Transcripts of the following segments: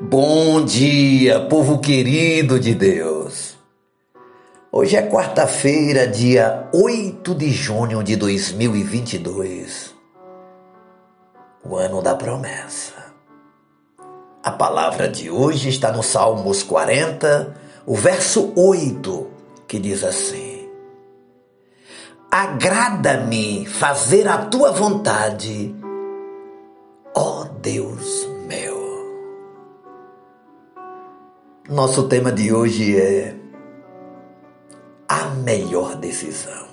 Bom dia, povo querido de Deus. Hoje é quarta-feira, dia 8 de junho de 2022, o ano da promessa. A palavra de hoje está no Salmos 40, o verso 8, que diz assim: Agrada-me fazer a tua vontade, ó Deus Nosso tema de hoje é a melhor decisão.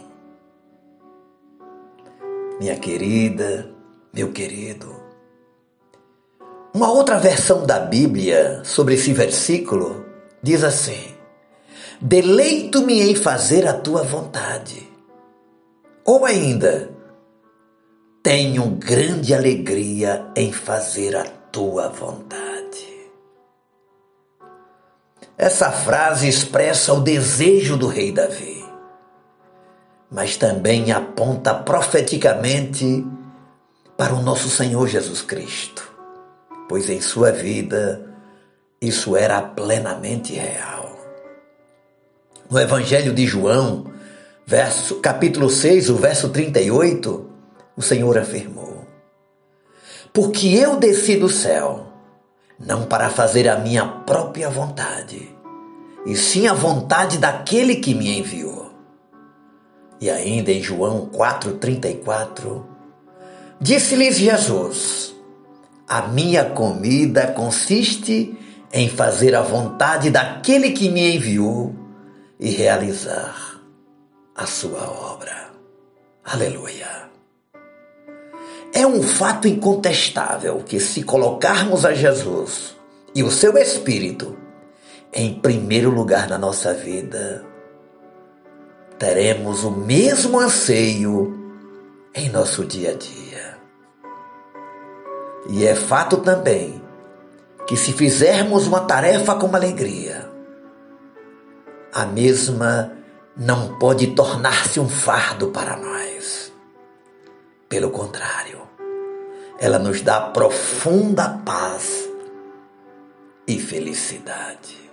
Minha querida, meu querido, uma outra versão da Bíblia sobre esse versículo diz assim: Deleito-me em fazer a tua vontade. Ou ainda, tenho grande alegria em fazer a tua vontade. Essa frase expressa o desejo do rei Davi, mas também aponta profeticamente para o nosso Senhor Jesus Cristo, pois em sua vida isso era plenamente real. No Evangelho de João, verso, capítulo 6, o verso 38, o Senhor afirmou: Porque eu desci do céu não para fazer a minha própria vontade, e sim a vontade daquele que me enviou. E ainda em João 4,34, disse-lhes Jesus: A minha comida consiste em fazer a vontade daquele que me enviou e realizar a sua obra. Aleluia. É um fato incontestável que, se colocarmos a Jesus e o seu Espírito em primeiro lugar na nossa vida, teremos o mesmo anseio em nosso dia a dia. E é fato também que, se fizermos uma tarefa com alegria, a mesma não pode tornar-se um fardo para nós. Pelo contrário, ela nos dá profunda paz e felicidade.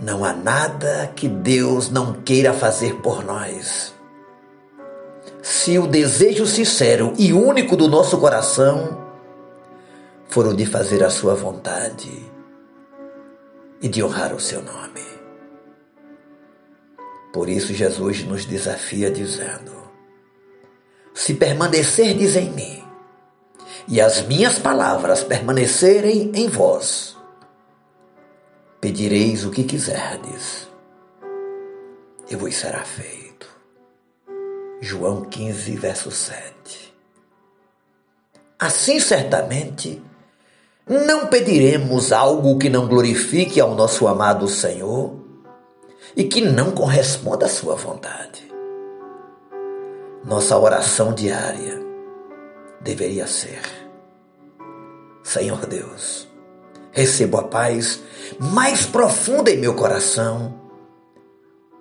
Não há nada que Deus não queira fazer por nós. Se o desejo sincero e único do nosso coração for o de fazer a sua vontade e de honrar o seu nome. Por isso, Jesus nos desafia dizendo: se permanecerdes em mim e as minhas palavras permanecerem em vós, pedireis o que quiserdes e vos será feito. João 15, verso 7. Assim, certamente, não pediremos algo que não glorifique ao nosso amado Senhor e que não corresponda à sua vontade nossa oração diária deveria ser: Senhor Deus, recebo a paz mais profunda em meu coração,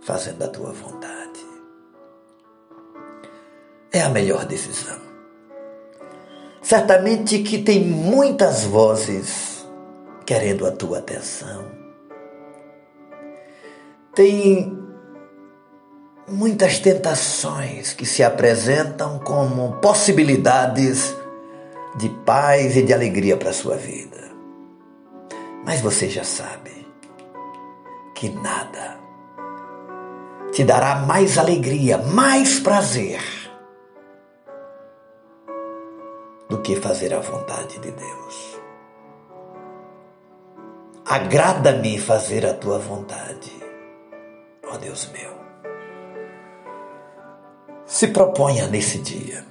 fazendo a tua vontade. É a melhor decisão. Certamente que tem muitas vozes querendo a tua atenção. Tem muitas tentações que se apresentam como possibilidades de paz e de alegria para a sua vida. Mas você já sabe que nada te dará mais alegria, mais prazer do que fazer a vontade de Deus. Agrada-me fazer a tua vontade, ó Deus meu. Se proponha nesse dia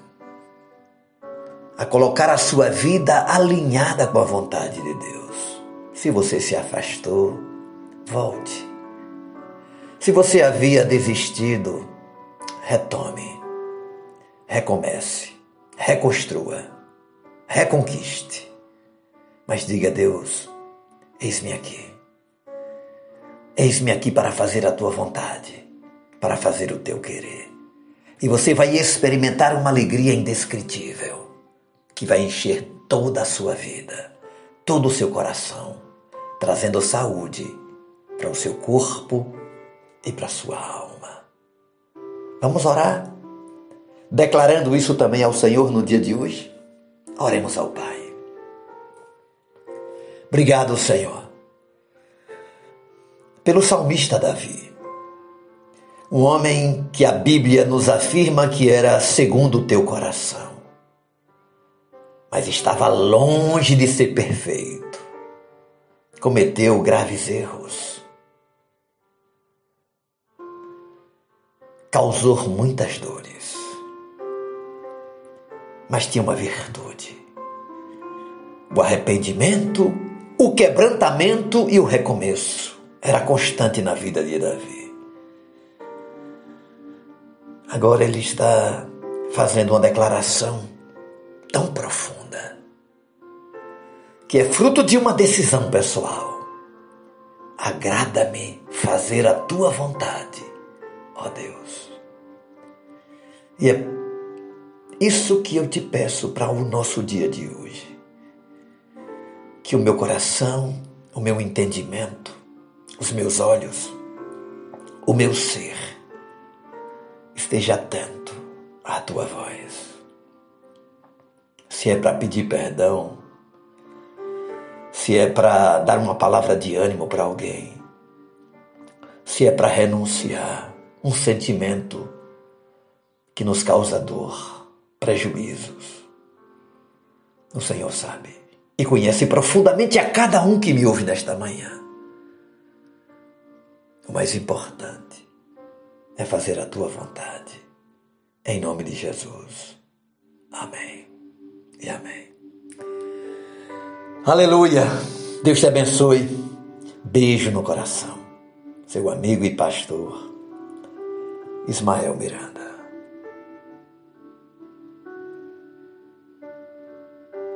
a colocar a sua vida alinhada com a vontade de Deus. Se você se afastou, volte. Se você havia desistido, retome, recomece, reconstrua, reconquiste. Mas diga a Deus: eis-me aqui. Eis-me aqui para fazer a tua vontade, para fazer o teu querer. E você vai experimentar uma alegria indescritível que vai encher toda a sua vida, todo o seu coração, trazendo saúde para o seu corpo e para a sua alma. Vamos orar? Declarando isso também ao Senhor no dia de hoje? Oremos ao Pai. Obrigado, Senhor, pelo salmista Davi. Um homem que a Bíblia nos afirma que era segundo o teu coração, mas estava longe de ser perfeito. Cometeu graves erros. Causou muitas dores. Mas tinha uma virtude: o arrependimento, o quebrantamento e o recomeço. Era constante na vida de Davi. Agora ele está fazendo uma declaração tão profunda, que é fruto de uma decisão pessoal. Agrada-me fazer a tua vontade, ó Deus. E é isso que eu te peço para o nosso dia de hoje. Que o meu coração, o meu entendimento, os meus olhos, o meu ser, esteja atento à tua voz. Se é para pedir perdão, se é para dar uma palavra de ânimo para alguém, se é para renunciar um sentimento que nos causa dor, prejuízos. O Senhor sabe e conhece profundamente a cada um que me ouve nesta manhã. O mais importante é fazer a tua vontade. Em nome de Jesus. Amém. E amém. Aleluia. Deus te abençoe. Beijo no coração. Seu amigo e pastor Ismael Miranda.